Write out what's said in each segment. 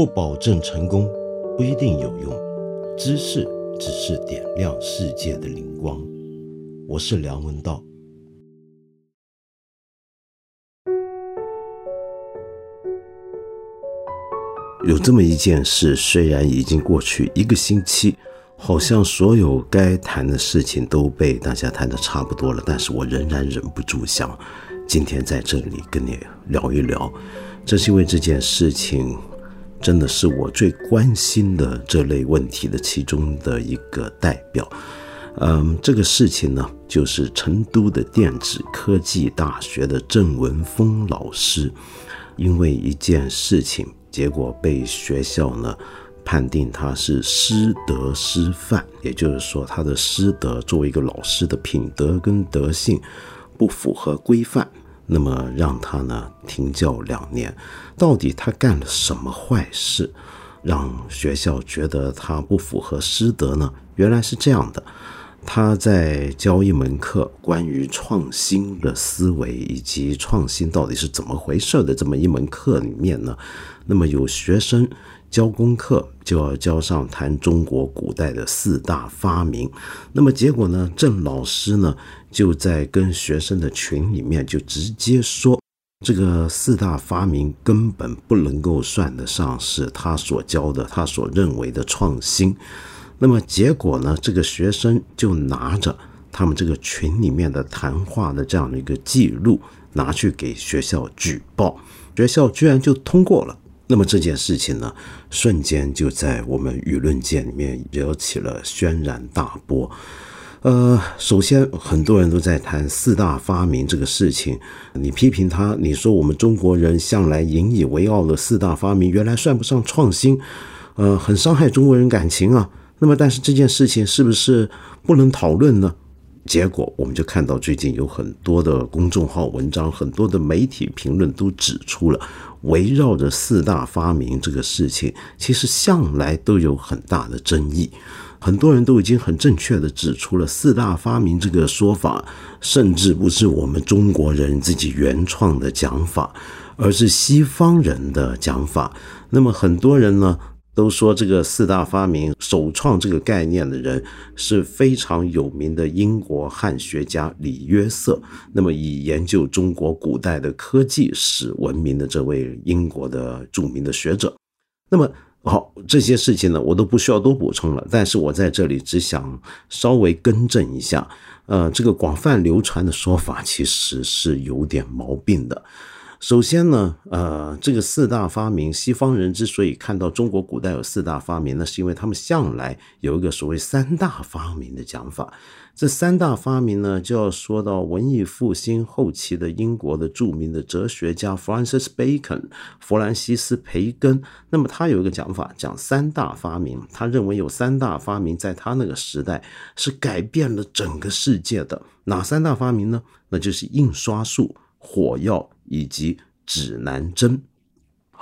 不保证成功，不一定有用。知识只是点亮世界的灵光。我是梁文道。有这么一件事，虽然已经过去一个星期，好像所有该谈的事情都被大家谈的差不多了，但是我仍然忍不住想，今天在这里跟你聊一聊。这是因为这件事情。真的是我最关心的这类问题的其中的一个代表。嗯，这个事情呢，就是成都的电子科技大学的郑文峰老师，因为一件事情，结果被学校呢判定他是师德师范，也就是说，他的师德作为一个老师的品德跟德性不符合规范。那么让他呢停教两年，到底他干了什么坏事，让学校觉得他不符合师德呢？原来是这样的，他在教一门课关于创新的思维以及创新到底是怎么回事的这么一门课里面呢，那么有学生。教功课就要教上谈中国古代的四大发明，那么结果呢？郑老师呢就在跟学生的群里面就直接说，这个四大发明根本不能够算得上是他所教的，他所认为的创新。那么结果呢？这个学生就拿着他们这个群里面的谈话的这样的一个记录，拿去给学校举报，学校居然就通过了。那么这件事情呢，瞬间就在我们舆论界里面惹起了轩然大波。呃，首先很多人都在谈四大发明这个事情，你批评他，你说我们中国人向来引以为傲的四大发明原来算不上创新，呃，很伤害中国人感情啊。那么，但是这件事情是不是不能讨论呢？结果我们就看到最近有很多的公众号文章，很多的媒体评论都指出了。围绕着四大发明这个事情，其实向来都有很大的争议。很多人都已经很正确的指出了四大发明这个说法，甚至不是我们中国人自己原创的讲法，而是西方人的讲法。那么很多人呢？都说这个四大发明首创这个概念的人是非常有名的英国汉学家李约瑟。那么以研究中国古代的科技史闻名的这位英国的著名的学者。那么好，这些事情呢，我都不需要多补充了。但是我在这里只想稍微更正一下，呃，这个广泛流传的说法其实是有点毛病的。首先呢，呃，这个四大发明，西方人之所以看到中国古代有四大发明，那是因为他们向来有一个所谓三大发明的讲法。这三大发明呢，就要说到文艺复兴后期的英国的著名的哲学家 Francis Bacon，弗兰西斯·培根。那么他有一个讲法，讲三大发明，他认为有三大发明在他那个时代是改变了整个世界的。哪三大发明呢？那就是印刷术。火药以及指南针，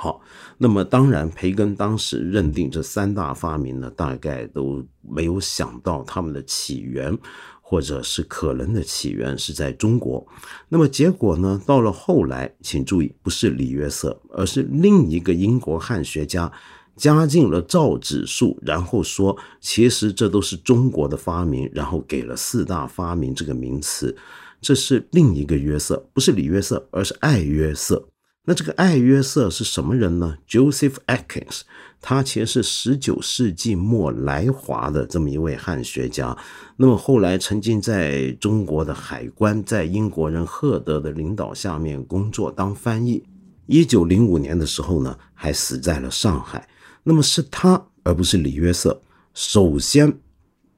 好，那么当然，培根当时认定这三大发明呢，大概都没有想到他们的起源，或者是可能的起源是在中国。那么结果呢，到了后来，请注意，不是李约瑟，而是另一个英国汉学家加进了造纸术，然后说，其实这都是中国的发明，然后给了四大发明这个名词。这是另一个约瑟，不是李约瑟，而是爱约瑟。那这个艾约瑟是什么人呢？Joseph Atkins，他其实是十九世纪末来华的这么一位汉学家。那么后来曾经在中国的海关，在英国人赫德的领导下面工作当翻译。一九零五年的时候呢，还死在了上海。那么是他，而不是李约瑟，首先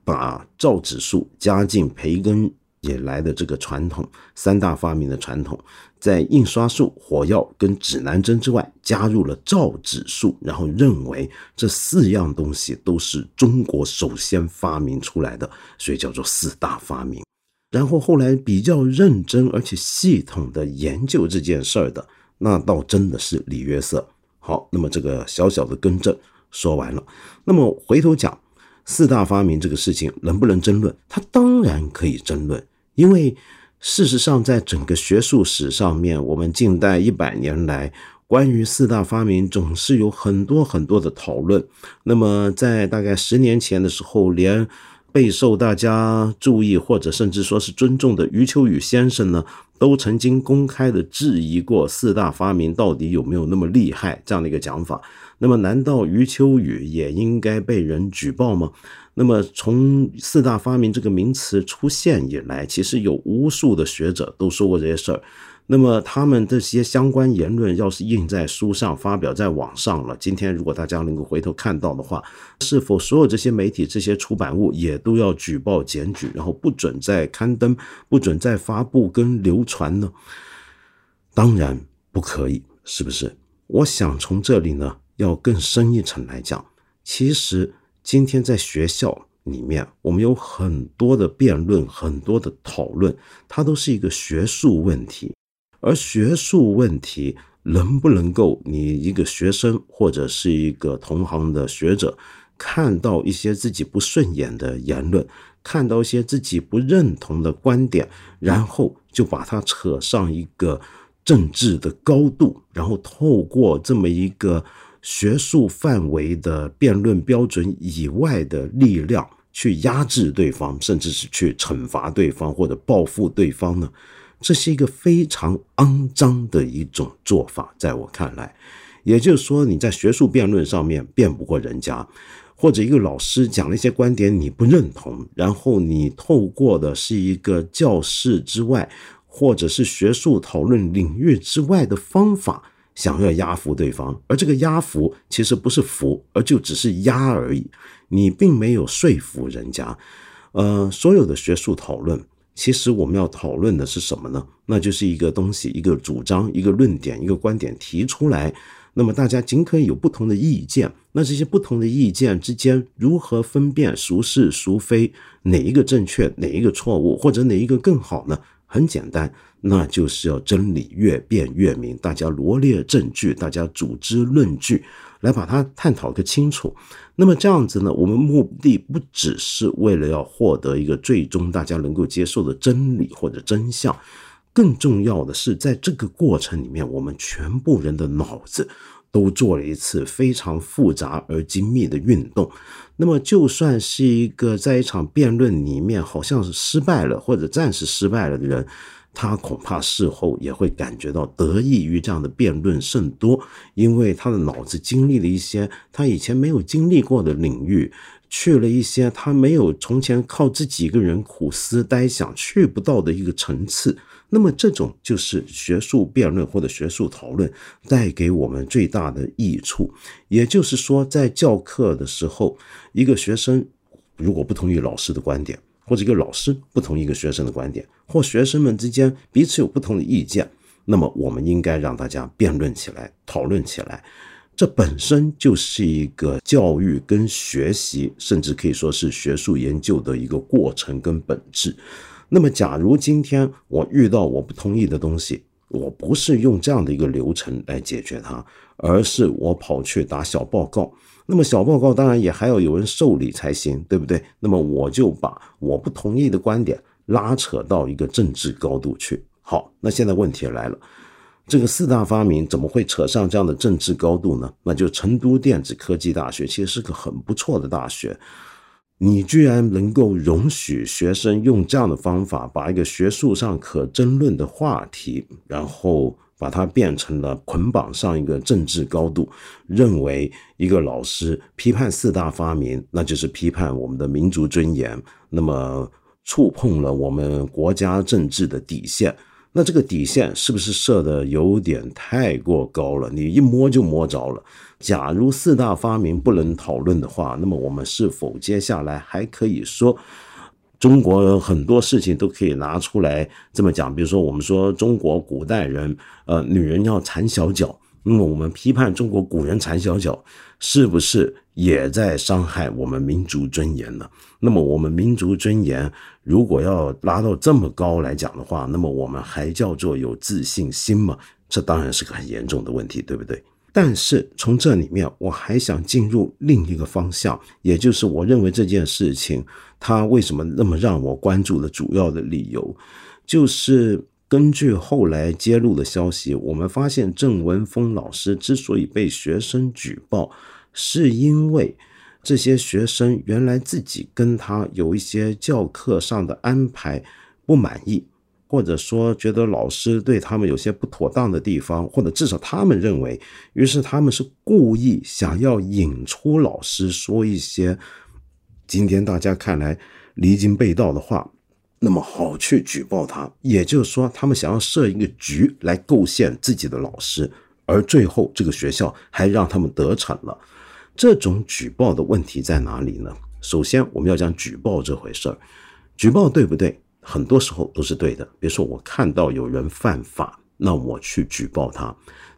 把造纸术加进培根。也来的这个传统三大发明的传统，在印刷术、火药跟指南针之外，加入了造纸术，然后认为这四样东西都是中国首先发明出来的，所以叫做四大发明。然后后来比较认真而且系统的研究这件事儿的，那倒真的是李约瑟。好，那么这个小小的更正说完了，那么回头讲四大发明这个事情能不能争论？它当然可以争论。因为事实上，在整个学术史上面，我们近代一百年来，关于四大发明，总是有很多很多的讨论。那么，在大概十年前的时候，连备受大家注意或者甚至说是尊重的余秋雨先生呢，都曾经公开的质疑过四大发明到底有没有那么厉害这样的一个讲法。那么，难道余秋雨也应该被人举报吗？那么，从四大发明这个名词出现以来，其实有无数的学者都说过这些事儿。那么，他们这些相关言论要是印在书上、发表在网上了，今天如果大家能够回头看到的话，是否所有这些媒体、这些出版物也都要举报检举，然后不准再刊登、不准再发布跟流传呢？当然不可以，是不是？我想从这里呢，要更深一层来讲，其实。今天在学校里面，我们有很多的辩论，很多的讨论，它都是一个学术问题。而学术问题能不能够你一个学生或者是一个同行的学者看到一些自己不顺眼的言论，看到一些自己不认同的观点，然后就把它扯上一个政治的高度，然后透过这么一个。学术范围的辩论标准以外的力量去压制对方，甚至是去惩罚对方或者报复对方呢？这是一个非常肮脏的一种做法，在我看来，也就是说，你在学术辩论上面辩不过人家，或者一个老师讲了一些观点你不认同，然后你透过的是一个教室之外，或者是学术讨论领域之外的方法。想要压服对方，而这个压服其实不是服，而就只是压而已。你并没有说服人家。呃，所有的学术讨论，其实我们要讨论的是什么呢？那就是一个东西，一个主张，一个论点，一个观点提出来。那么大家尽可以有不同的意见。那这些不同的意见之间如何分辨孰是孰非？哪一个正确？哪一个错误？或者哪一个更好呢？很简单。那就是要真理越辩越明，大家罗列证据，大家组织论据，来把它探讨个清楚。那么这样子呢，我们目的不只是为了要获得一个最终大家能够接受的真理或者真相，更重要的是，在这个过程里面，我们全部人的脑子都做了一次非常复杂而精密的运动。那么，就算是一个在一场辩论里面好像是失败了或者暂时失败了的人。他恐怕事后也会感觉到得益于这样的辩论甚多，因为他的脑子经历了一些他以前没有经历过的领域，去了一些他没有从前靠自己一个人苦思呆想去不到的一个层次。那么，这种就是学术辩论或者学术讨论带给我们最大的益处。也就是说，在教课的时候，一个学生如果不同意老师的观点。或者一个老师不同一个学生的观点，或学生们之间彼此有不同的意见，那么我们应该让大家辩论起来、讨论起来。这本身就是一个教育跟学习，甚至可以说是学术研究的一个过程跟本质。那么，假如今天我遇到我不同意的东西，我不是用这样的一个流程来解决它，而是我跑去打小报告。那么小报告当然也还要有人受理才行，对不对？那么我就把我不同意的观点拉扯到一个政治高度去。好，那现在问题来了，这个四大发明怎么会扯上这样的政治高度呢？那就成都电子科技大学其实是个很不错的大学，你居然能够容许学生用这样的方法把一个学术上可争论的话题，然后。把它变成了捆绑上一个政治高度，认为一个老师批判四大发明，那就是批判我们的民族尊严，那么触碰了我们国家政治的底线。那这个底线是不是设的有点太过高了？你一摸就摸着了。假如四大发明不能讨论的话，那么我们是否接下来还可以说？中国很多事情都可以拿出来这么讲，比如说我们说中国古代人，呃，女人要缠小脚，那么我们批判中国古人缠小脚，是不是也在伤害我们民族尊严呢？那么我们民族尊严如果要拉到这么高来讲的话，那么我们还叫做有自信心吗？这当然是个很严重的问题，对不对？但是从这里面，我还想进入另一个方向，也就是我认为这件事情它为什么那么让我关注的主要的理由，就是根据后来揭露的消息，我们发现郑文峰老师之所以被学生举报，是因为这些学生原来自己跟他有一些教课上的安排不满意，或者说觉得老师对他们有些不妥当的地方，或者至少他们认为，于是他们是故意想要引出老师说一些今天大家看来离经背道的话。那么好去举报他，也就是说，他们想要设一个局来构陷自己的老师，而最后这个学校还让他们得逞了。这种举报的问题在哪里呢？首先，我们要讲举报这回事儿，举报对不对？很多时候都是对的。比如说，我看到有人犯法，那我去举报他。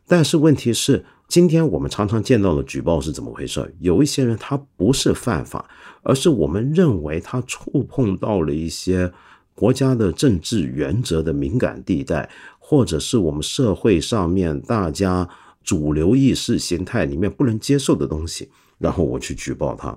但是问题是，今天我们常常见到的举报是怎么回事？有一些人他不是犯法，而是我们认为他触碰到了一些。国家的政治原则的敏感地带，或者是我们社会上面大家主流意识形态里面不能接受的东西，然后我去举报他。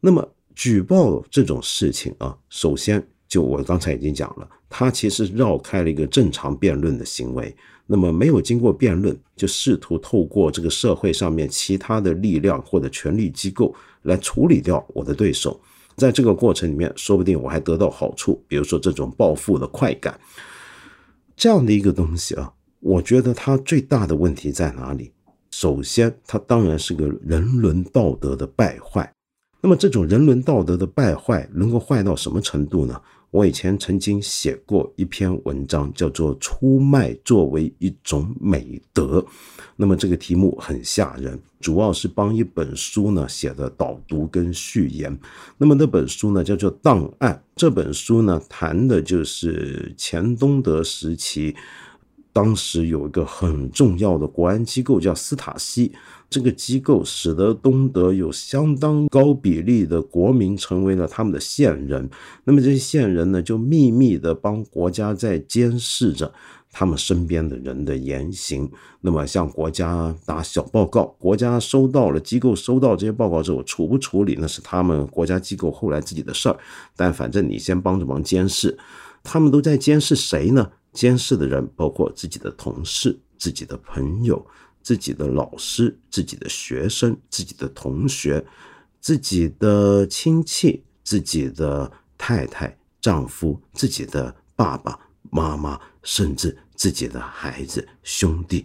那么举报这种事情啊，首先就我刚才已经讲了，他其实绕开了一个正常辩论的行为。那么没有经过辩论，就试图透过这个社会上面其他的力量或者权力机构来处理掉我的对手。在这个过程里面，说不定我还得到好处，比如说这种暴富的快感，这样的一个东西啊，我觉得它最大的问题在哪里？首先，它当然是个人伦道德的败坏。那么，这种人伦道德的败坏能够坏到什么程度呢？我以前曾经写过一篇文章，叫做“出卖作为一种美德”。那么这个题目很吓人，主要是帮一本书呢写的导读跟序言。那么那本书呢叫做《档案》，这本书呢谈的就是前东德时期。当时有一个很重要的国安机构叫斯塔西，这个机构使得东德有相当高比例的国民成为了他们的线人。那么这些线人呢，就秘密的帮国家在监视着他们身边的人的言行。那么向国家打小报告，国家收到了，机构收到这些报告之后处不处理，那是他们国家机构后来自己的事儿。但反正你先帮着忙监视，他们都在监视谁呢？监视的人包括自己的同事、自己的朋友、自己的老师、自己的学生、自己的同学、自己的亲戚、自己的太太、丈夫、自己的爸爸妈妈，甚至自己的孩子、兄弟。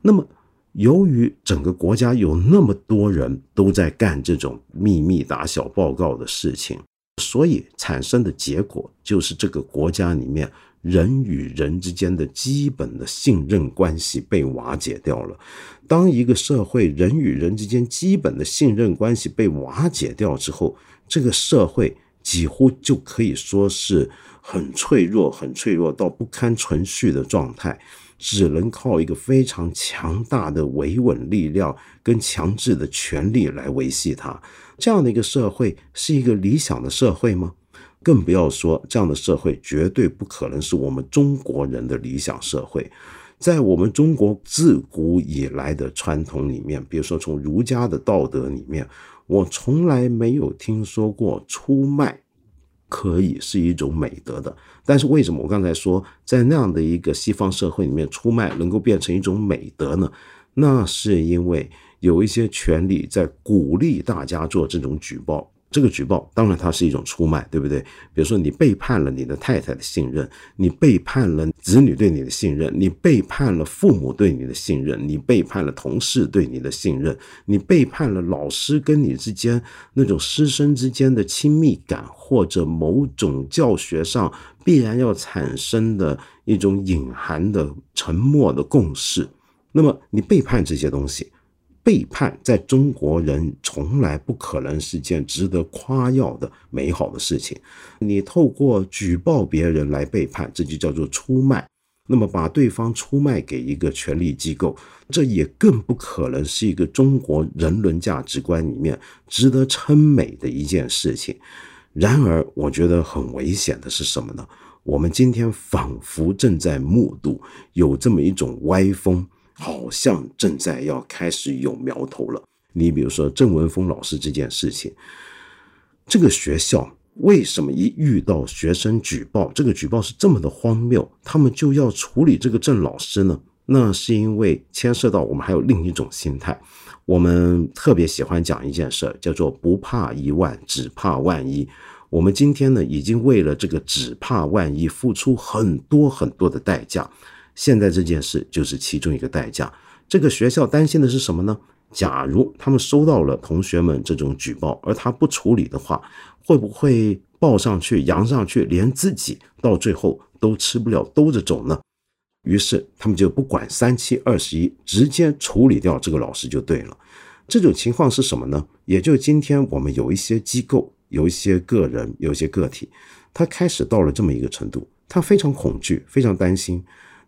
那么，由于整个国家有那么多人都在干这种秘密打小报告的事情，所以产生的结果就是这个国家里面。人与人之间的基本的信任关系被瓦解掉了。当一个社会人与人之间基本的信任关系被瓦解掉之后，这个社会几乎就可以说是很脆弱、很脆弱到不堪存续的状态，只能靠一个非常强大的维稳力量跟强制的权力来维系它。这样的一个社会是一个理想的社会吗？更不要说这样的社会绝对不可能是我们中国人的理想社会。在我们中国自古以来的传统里面，比如说从儒家的道德里面，我从来没有听说过出卖可以是一种美德的。但是为什么我刚才说在那样的一个西方社会里面，出卖能够变成一种美德呢？那是因为有一些权利在鼓励大家做这种举报。这个举报当然它是一种出卖，对不对？比如说你背叛了你的太太的信任，你背叛了子女对你的信任，你背叛了父母对你的信任，你背叛了同事对你的信任，你背叛了老师跟你之间那种师生之间的亲密感，或者某种教学上必然要产生的一种隐含的沉默的共识。那么你背叛这些东西。背叛在中国人从来不可能是件值得夸耀的美好的事情。你透过举报别人来背叛，这就叫做出卖。那么把对方出卖给一个权力机构，这也更不可能是一个中国人伦价值观里面值得称美的一件事情。然而，我觉得很危险的是什么呢？我们今天仿佛正在目睹有这么一种歪风。好像正在要开始有苗头了。你比如说郑文峰老师这件事情，这个学校为什么一遇到学生举报，这个举报是这么的荒谬，他们就要处理这个郑老师呢？那是因为牵涉到我们还有另一种心态，我们特别喜欢讲一件事，叫做不怕一万，只怕万一。我们今天呢，已经为了这个只怕万一付出很多很多的代价。现在这件事就是其中一个代价。这个学校担心的是什么呢？假如他们收到了同学们这种举报，而他不处理的话，会不会报上去、扬上去，连自己到最后都吃不了兜着走呢？于是他们就不管三七二十一，直接处理掉这个老师就对了。这种情况是什么呢？也就今天我们有一些机构、有一些个人、有一些个体，他开始到了这么一个程度，他非常恐惧、非常担心，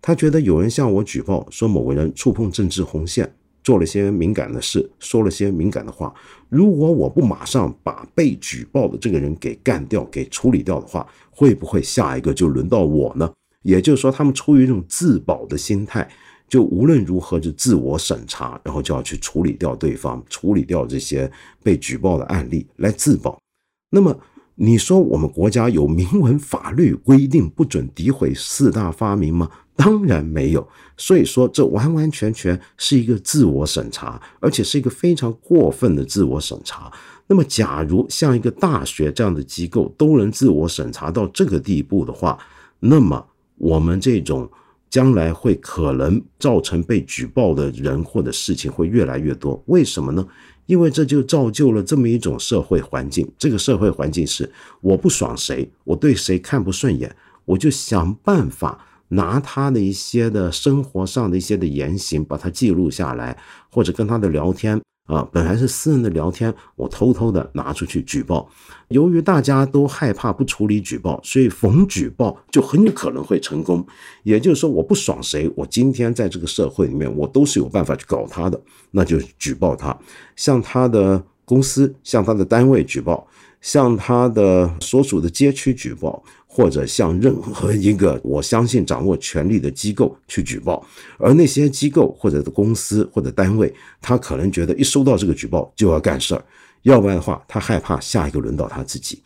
他觉得有人向我举报说某个人触碰政治红线。做了些敏感的事，说了些敏感的话。如果我不马上把被举报的这个人给干掉、给处理掉的话，会不会下一个就轮到我呢？也就是说，他们出于一种自保的心态，就无论如何就自我审查，然后就要去处理掉对方，处理掉这些被举报的案例来自保。那么，你说我们国家有明文法律规定不准诋毁四大发明吗？当然没有，所以说这完完全全是一个自我审查，而且是一个非常过分的自我审查。那么，假如像一个大学这样的机构都能自我审查到这个地步的话，那么我们这种将来会可能造成被举报的人或者事情会越来越多。为什么呢？因为这就造就了这么一种社会环境。这个社会环境是我不爽谁，我对谁看不顺眼，我就想办法。拿他的一些的生活上的一些的言行，把它记录下来，或者跟他的聊天啊，本来是私人的聊天，我偷偷的拿出去举报。由于大家都害怕不处理举报，所以逢举报就很有可能会成功。也就是说，我不爽谁，我今天在这个社会里面，我都是有办法去搞他的，那就举报他，向他的公司、向他的单位举报，向他的所属的街区举报。或者向任何一个我相信掌握权力的机构去举报，而那些机构或者公司或者单位，他可能觉得一收到这个举报就要干事儿，要不然的话，他害怕下一个轮到他自己。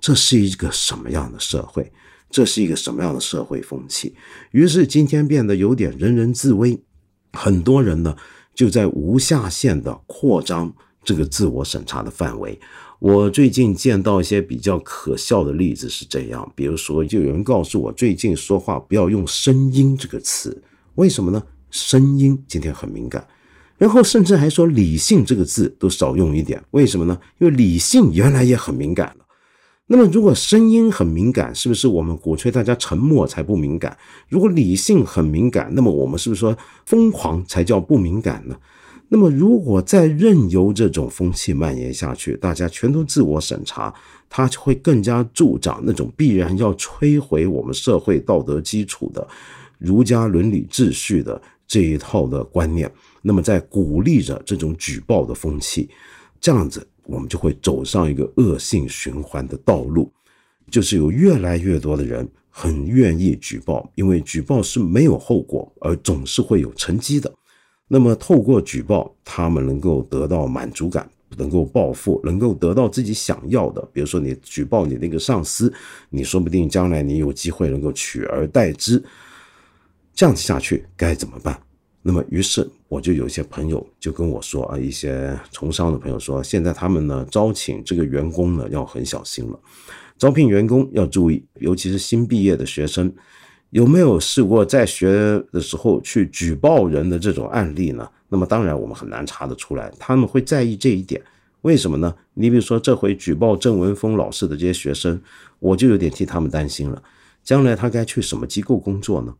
这是一个什么样的社会？这是一个什么样的社会风气？于是今天变得有点人人自危，很多人呢就在无下限的扩张这个自我审查的范围。我最近见到一些比较可笑的例子是这样，比如说，就有人告诉我，最近说话不要用“声音”这个词，为什么呢？声音今天很敏感，然后甚至还说“理性”这个字都少用一点，为什么呢？因为理性原来也很敏感了。那么，如果声音很敏感，是不是我们鼓吹大家沉默才不敏感？如果理性很敏感，那么我们是不是说疯狂才叫不敏感呢？那么，如果再任由这种风气蔓延下去，大家全都自我审查，它就会更加助长那种必然要摧毁我们社会道德基础的儒家伦理秩序的这一套的观念。那么，在鼓励着这种举报的风气，这样子，我们就会走上一个恶性循环的道路，就是有越来越多的人很愿意举报，因为举报是没有后果，而总是会有成绩的。那么，透过举报，他们能够得到满足感，能够报复，能够得到自己想要的。比如说，你举报你那个上司，你说不定将来你有机会能够取而代之。这样子下去该怎么办？那么，于是我就有一些朋友就跟我说啊，一些从商的朋友说，现在他们呢招请这个员工呢要很小心了，招聘员工要注意，尤其是新毕业的学生。有没有试过在学的时候去举报人的这种案例呢？那么当然我们很难查得出来。他们会在意这一点，为什么呢？你比如说这回举报郑文峰老师的这些学生，我就有点替他们担心了。将来他该去什么机构工作呢？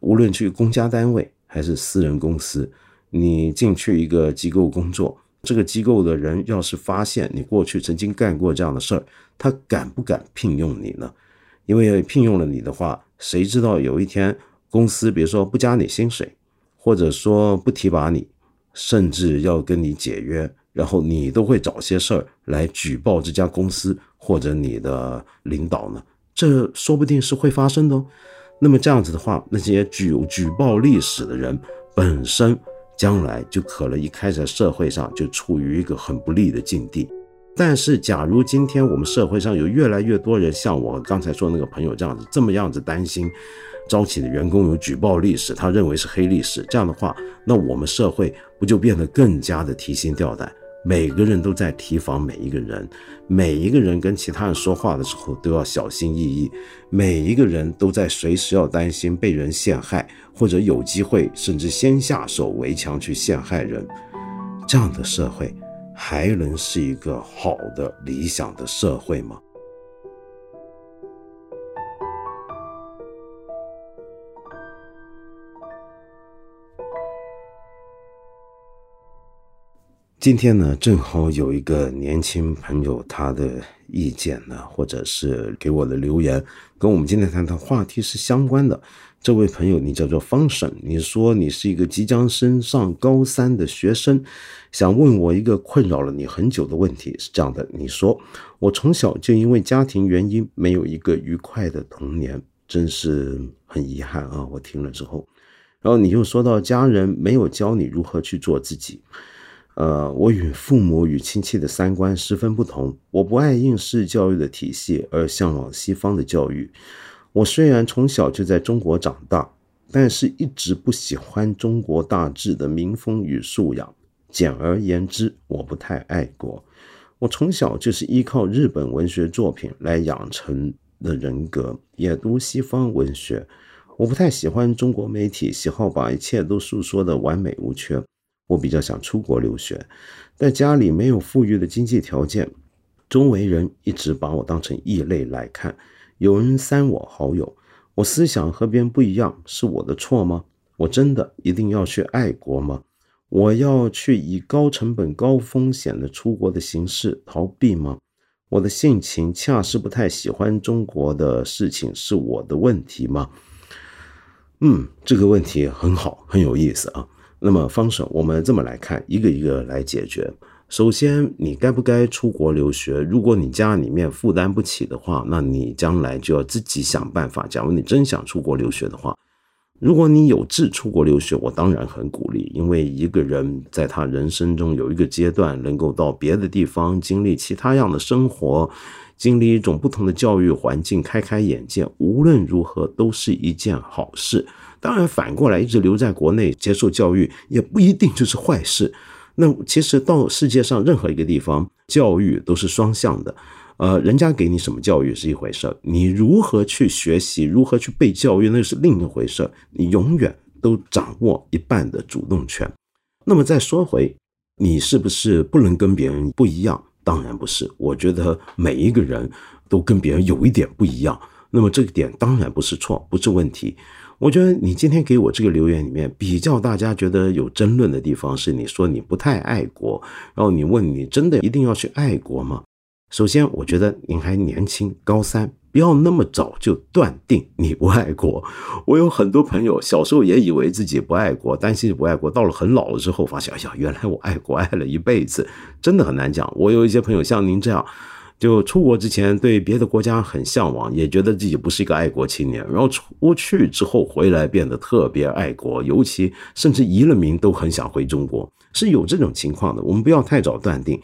无论去公家单位还是私人公司，你进去一个机构工作，这个机构的人要是发现你过去曾经干过这样的事儿，他敢不敢聘用你呢？因为聘用了你的话，谁知道有一天公司比如说不加你薪水，或者说不提拔你，甚至要跟你解约，然后你都会找些事儿来举报这家公司或者你的领导呢？这说不定是会发生的哦。那么这样子的话，那些具有举报历史的人本身将来就可能一开始在社会上就处于一个很不利的境地。但是，假如今天我们社会上有越来越多人像我刚才说那个朋友这样子，这么样子担心，招起的员工有举报历史，他认为是黑历史，这样的话，那我们社会不就变得更加的提心吊胆？每个人都在提防每一个人，每一个人跟其他人说话的时候都要小心翼翼，每一个人都在随时要担心被人陷害，或者有机会甚至先下手为强去陷害人，这样的社会。还能是一个好的理想的社会吗？今天呢，正好有一个年轻朋友，他的意见呢，或者是给我的留言，跟我们今天谈的话题是相关的。这位朋友，你叫做方婶，你说你是一个即将升上高三的学生，想问我一个困扰了你很久的问题。是这样的，你说我从小就因为家庭原因没有一个愉快的童年，真是很遗憾啊！我听了之后，然后你又说到家人没有教你如何去做自己。呃，我与父母与亲戚的三观十分不同，我不爱应试教育的体系，而向往西方的教育。我虽然从小就在中国长大，但是一直不喜欢中国大致的民风与素养。简而言之，我不太爱国。我从小就是依靠日本文学作品来养成的人格，也读西方文学。我不太喜欢中国媒体喜好把一切都诉说的完美无缺。我比较想出国留学，但家里没有富裕的经济条件，周围人一直把我当成异类来看。有人删我好友，我思想和别人不一样，是我的错吗？我真的一定要去爱国吗？我要去以高成本、高风险的出国的形式逃避吗？我的性情恰是不太喜欢中国的事情，是我的问题吗？嗯，这个问题很好，很有意思啊。那么方省，我们这么来看，一个一个来解决。首先，你该不该出国留学？如果你家里面负担不起的话，那你将来就要自己想办法。假如你真想出国留学的话，如果你有志出国留学，我当然很鼓励。因为一个人在他人生中有一个阶段，能够到别的地方经历其他样的生活，经历一种不同的教育环境，开开眼界，无论如何都是一件好事。当然，反过来一直留在国内接受教育，也不一定就是坏事。那其实到世界上任何一个地方，教育都是双向的，呃，人家给你什么教育是一回事你如何去学习，如何去被教育，那是另一回事你永远都掌握一半的主动权。那么再说回，你是不是不能跟别人不一样？当然不是，我觉得每一个人都跟别人有一点不一样。那么这个点当然不是错，不是问题。我觉得你今天给我这个留言里面比较大家觉得有争论的地方是，你说你不太爱国，然后你问你真的一定要去爱国吗？首先，我觉得您还年轻，高三，不要那么早就断定你不爱国。我有很多朋友小时候也以为自己不爱国，担心不爱国，到了很老了之后发现，哎呀，原来我爱国爱了一辈子，真的很难讲。我有一些朋友像您这样。就出国之前对别的国家很向往，也觉得自己不是一个爱国青年，然后出去之后回来变得特别爱国，尤其甚至移了民都很想回中国，是有这种情况的。我们不要太早断定。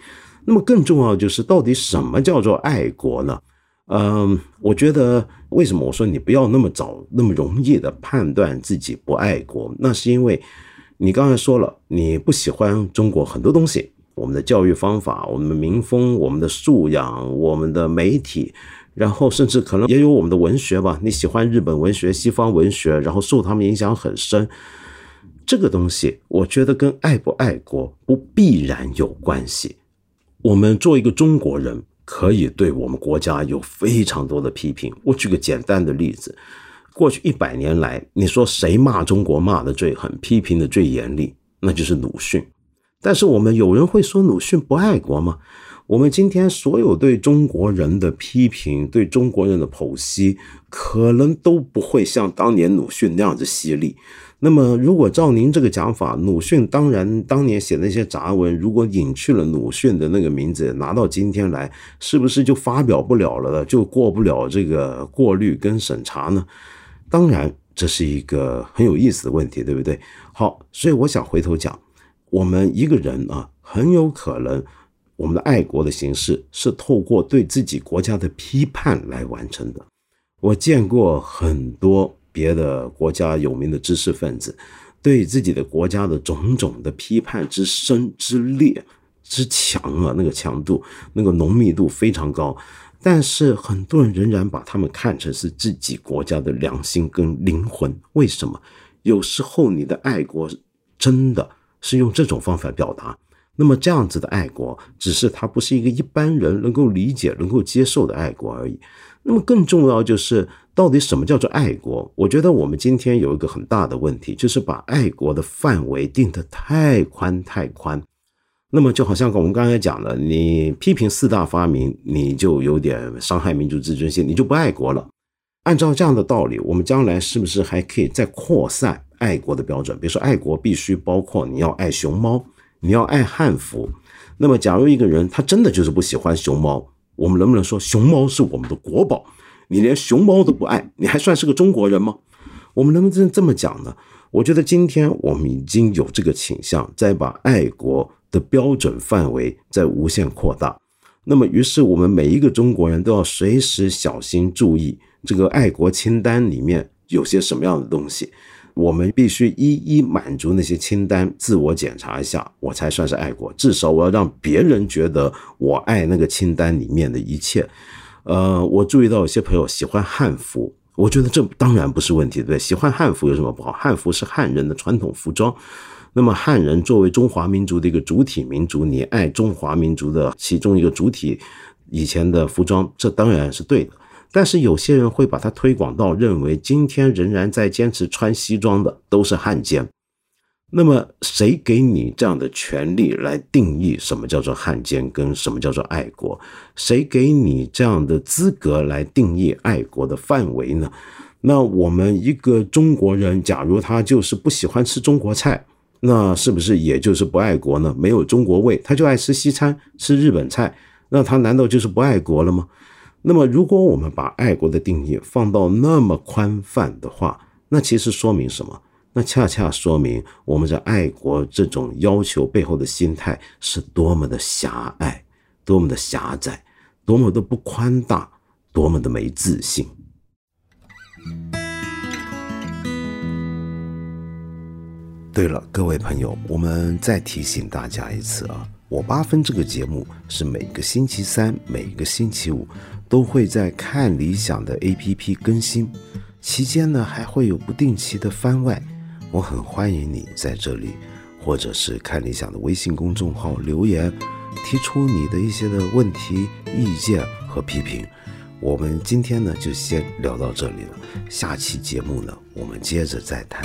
那么更重要就是，到底什么叫做爱国呢？嗯，我觉得为什么我说你不要那么早那么容易的判断自己不爱国？那是因为你刚才说了，你不喜欢中国很多东西。我们的教育方法，我们的民风，我们的素养，我们的媒体，然后甚至可能也有我们的文学吧。你喜欢日本文学、西方文学，然后受他们影响很深。这个东西，我觉得跟爱不爱国不必然有关系。我们做一个中国人，可以对我们国家有非常多的批评。我举个简单的例子：过去一百年来，你说谁骂中国骂的最狠，批评的最严厉，那就是鲁迅。但是我们有人会说鲁迅不爱国吗？我们今天所有对中国人的批评，对中国人的剖析，可能都不会像当年鲁迅那样子犀利。那么，如果照您这个讲法，鲁迅当然当年写那些杂文，如果隐去了鲁迅的那个名字，拿到今天来，是不是就发表不了了，就过不了这个过滤跟审查呢？当然，这是一个很有意思的问题，对不对？好，所以我想回头讲。我们一个人啊，很有可能我们的爱国的形式是透过对自己国家的批判来完成的。我见过很多别的国家有名的知识分子，对自己的国家的种种的批判之深之烈之强啊，那个强度、那个浓密度非常高。但是很多人仍然把他们看成是自己国家的良心跟灵魂。为什么？有时候你的爱国真的是用这种方法表达。那么这样子的爱国，只是它不是一个一般人能够理解、能够接受的爱国而已。那么更重要就是，到底什么叫做爱国？我觉得我们今天有一个很大的问题，就是把爱国的范围定得太宽太宽。那么就好像我们刚才讲的，你批评四大发明，你就有点伤害民族自尊心，你就不爱国了。按照这样的道理，我们将来是不是还可以再扩散爱国的标准？比如说，爱国必须包括你要爱熊猫。你要爱汉服，那么假如一个人他真的就是不喜欢熊猫，我们能不能说熊猫是我们的国宝？你连熊猫都不爱，你还算是个中国人吗？我们能不能这么讲呢？我觉得今天我们已经有这个倾向，在把爱国的标准范围在无限扩大。那么，于是我们每一个中国人都要随时小心注意这个爱国清单里面有些什么样的东西。我们必须一一满足那些清单，自我检查一下，我才算是爱国。至少我要让别人觉得我爱那个清单里面的一切。呃，我注意到有些朋友喜欢汉服，我觉得这当然不是问题，对对？喜欢汉服有什么不好？汉服是汉人的传统服装。那么汉人作为中华民族的一个主体民族，你爱中华民族的其中一个主体以前的服装，这当然是对的。但是有些人会把它推广到认为，今天仍然在坚持穿西装的都是汉奸。那么，谁给你这样的权利来定义什么叫做汉奸，跟什么叫做爱国？谁给你这样的资格来定义爱国的范围呢？那我们一个中国人，假如他就是不喜欢吃中国菜，那是不是也就是不爱国呢？没有中国味，他就爱吃西餐、吃日本菜，那他难道就是不爱国了吗？那么，如果我们把爱国的定义放到那么宽泛的话，那其实说明什么？那恰恰说明我们在爱国这种要求背后的心态是多么的狭隘，多么的狭窄，多么的不宽大，多么的没自信。对了，各位朋友，我们再提醒大家一次啊，我八分这个节目是每个星期三、每个星期五。都会在看理想的 APP 更新，期间呢还会有不定期的番外。我很欢迎你在这里，或者是看理想的微信公众号留言，提出你的一些的问题、意见和批评。我们今天呢就先聊到这里了，下期节目呢我们接着再谈。